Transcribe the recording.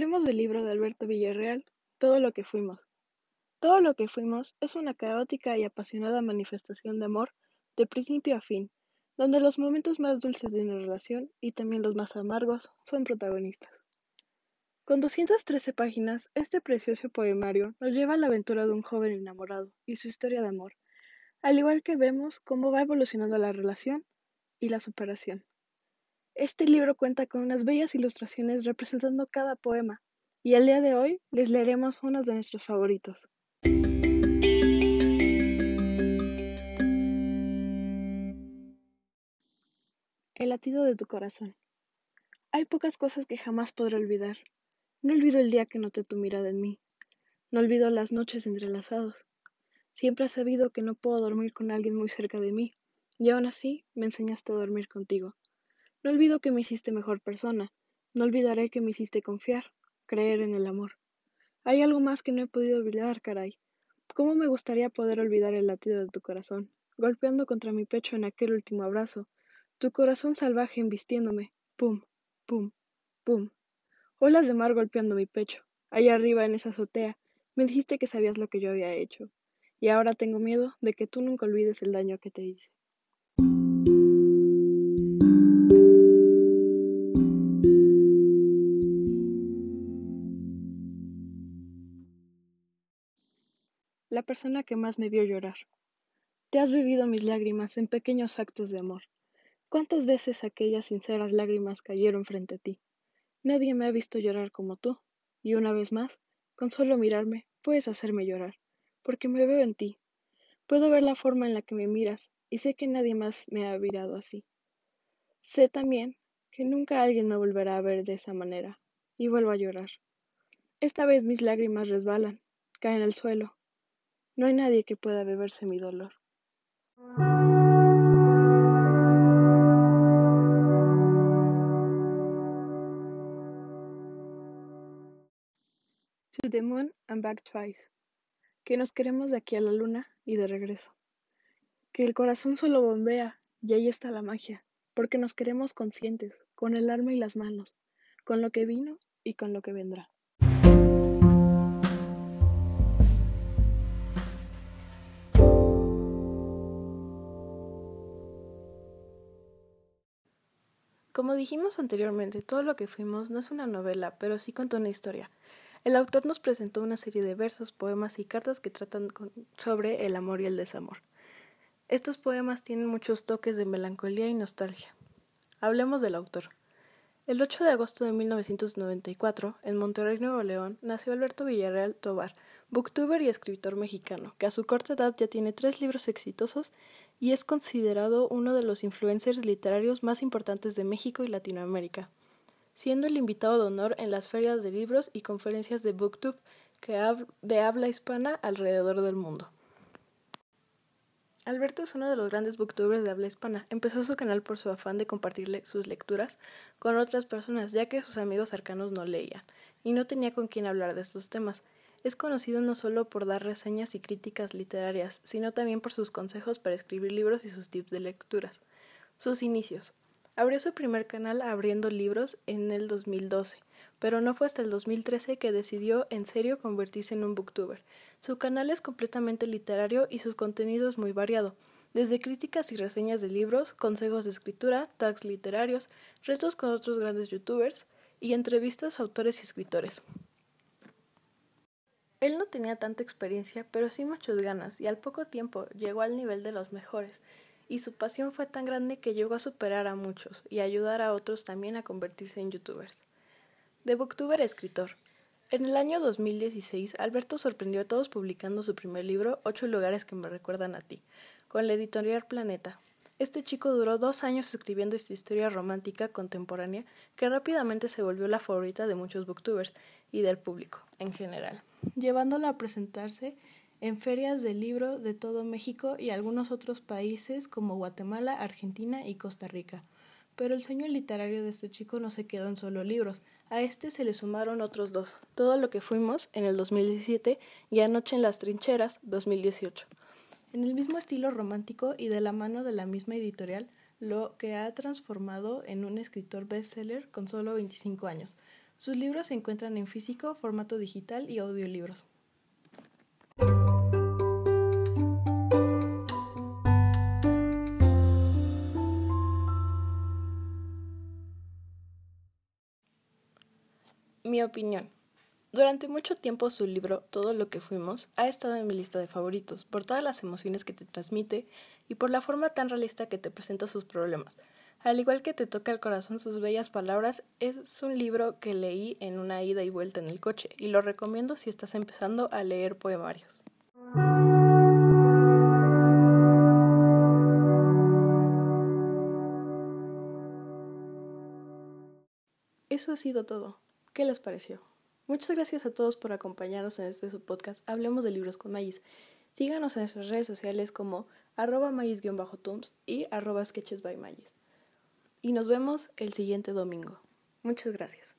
Hablemos del libro de Alberto Villarreal, Todo lo que fuimos. Todo lo que fuimos es una caótica y apasionada manifestación de amor de principio a fin, donde los momentos más dulces de una relación y también los más amargos son protagonistas. Con 213 páginas, este precioso poemario nos lleva a la aventura de un joven enamorado y su historia de amor, al igual que vemos cómo va evolucionando la relación y la superación. Este libro cuenta con unas bellas ilustraciones representando cada poema, y al día de hoy les leeremos unos de nuestros favoritos. El latido de tu corazón. Hay pocas cosas que jamás podré olvidar. No olvido el día que noté tu mirada en mí. No olvido las noches entrelazados. Siempre has sabido que no puedo dormir con alguien muy cerca de mí, y aún así me enseñaste a dormir contigo. No olvido que me hiciste mejor persona, no olvidaré que me hiciste confiar, creer en el amor. Hay algo más que no he podido olvidar, caray. ¿Cómo me gustaría poder olvidar el latido de tu corazón, golpeando contra mi pecho en aquel último abrazo, tu corazón salvaje embistiéndome, pum, pum, pum. Olas de mar golpeando mi pecho. Allá arriba en esa azotea, me dijiste que sabías lo que yo había hecho, y ahora tengo miedo de que tú nunca olvides el daño que te hice. La persona que más me vio llorar. Te has bebido mis lágrimas en pequeños actos de amor. ¿Cuántas veces aquellas sinceras lágrimas cayeron frente a ti? Nadie me ha visto llorar como tú, y una vez más, con solo mirarme, puedes hacerme llorar, porque me veo en ti. Puedo ver la forma en la que me miras, y sé que nadie más me ha mirado así. Sé también que nunca alguien me volverá a ver de esa manera, y vuelvo a llorar. Esta vez mis lágrimas resbalan, caen al suelo, no hay nadie que pueda beberse mi dolor. To the moon and back twice. Que nos queremos de aquí a la luna y de regreso. Que el corazón solo bombea y ahí está la magia. Porque nos queremos conscientes, con el alma y las manos, con lo que vino y con lo que vendrá. Como dijimos anteriormente, todo lo que fuimos no es una novela, pero sí contó una historia. El autor nos presentó una serie de versos, poemas y cartas que tratan sobre el amor y el desamor. Estos poemas tienen muchos toques de melancolía y nostalgia. Hablemos del autor. El 8 de agosto de 1994, en Monterrey, Nuevo León, nació Alberto Villarreal Tobar, booktuber y escritor mexicano, que a su corta edad ya tiene tres libros exitosos y es considerado uno de los influencers literarios más importantes de México y Latinoamérica, siendo el invitado de honor en las ferias de libros y conferencias de Booktube que de habla hispana alrededor del mundo. Alberto es uno de los grandes booktubers de habla hispana. Empezó su canal por su afán de compartir sus lecturas con otras personas, ya que sus amigos cercanos no leían y no tenía con quién hablar de estos temas. Es conocido no solo por dar reseñas y críticas literarias, sino también por sus consejos para escribir libros y sus tips de lecturas. Sus inicios. Abrió su primer canal abriendo libros en el 2012, pero no fue hasta el 2013 que decidió en serio convertirse en un booktuber. Su canal es completamente literario y su contenido es muy variado, desde críticas y reseñas de libros, consejos de escritura, tags literarios, retos con otros grandes youtubers y entrevistas a autores y escritores. Él no tenía tanta experiencia, pero sí muchas ganas, y al poco tiempo llegó al nivel de los mejores, y su pasión fue tan grande que llegó a superar a muchos y ayudar a otros también a convertirse en youtubers. De booktuber escritor. En el año 2016, Alberto sorprendió a todos publicando su primer libro, Ocho lugares que me recuerdan a ti, con la editorial Planeta. Este chico duró dos años escribiendo esta historia romántica contemporánea que rápidamente se volvió la favorita de muchos booktubers y del público en general llevándola a presentarse en ferias de libro de todo México y algunos otros países como Guatemala, Argentina y Costa Rica. Pero el sueño literario de este chico no se quedó en solo libros. A este se le sumaron otros dos, Todo lo que fuimos en el 2017 y Anoche en las trincheras 2018. En el mismo estilo romántico y de la mano de la misma editorial, lo que ha transformado en un escritor bestseller con solo 25 años. Sus libros se encuentran en físico, formato digital y audiolibros. Mi opinión. Durante mucho tiempo su libro Todo lo que fuimos ha estado en mi lista de favoritos por todas las emociones que te transmite y por la forma tan realista que te presenta sus problemas. Al igual que te toca el corazón sus bellas palabras, es un libro que leí en una ida y vuelta en el coche y lo recomiendo si estás empezando a leer poemarios. Eso ha sido todo. ¿Qué les pareció? Muchas gracias a todos por acompañarnos en este su podcast Hablemos de libros con Mayis. Síganos en nuestras redes sociales como arroba mayis-tums y arroba sketches by Mayis y nos vemos el siguiente domingo. Muchas gracias.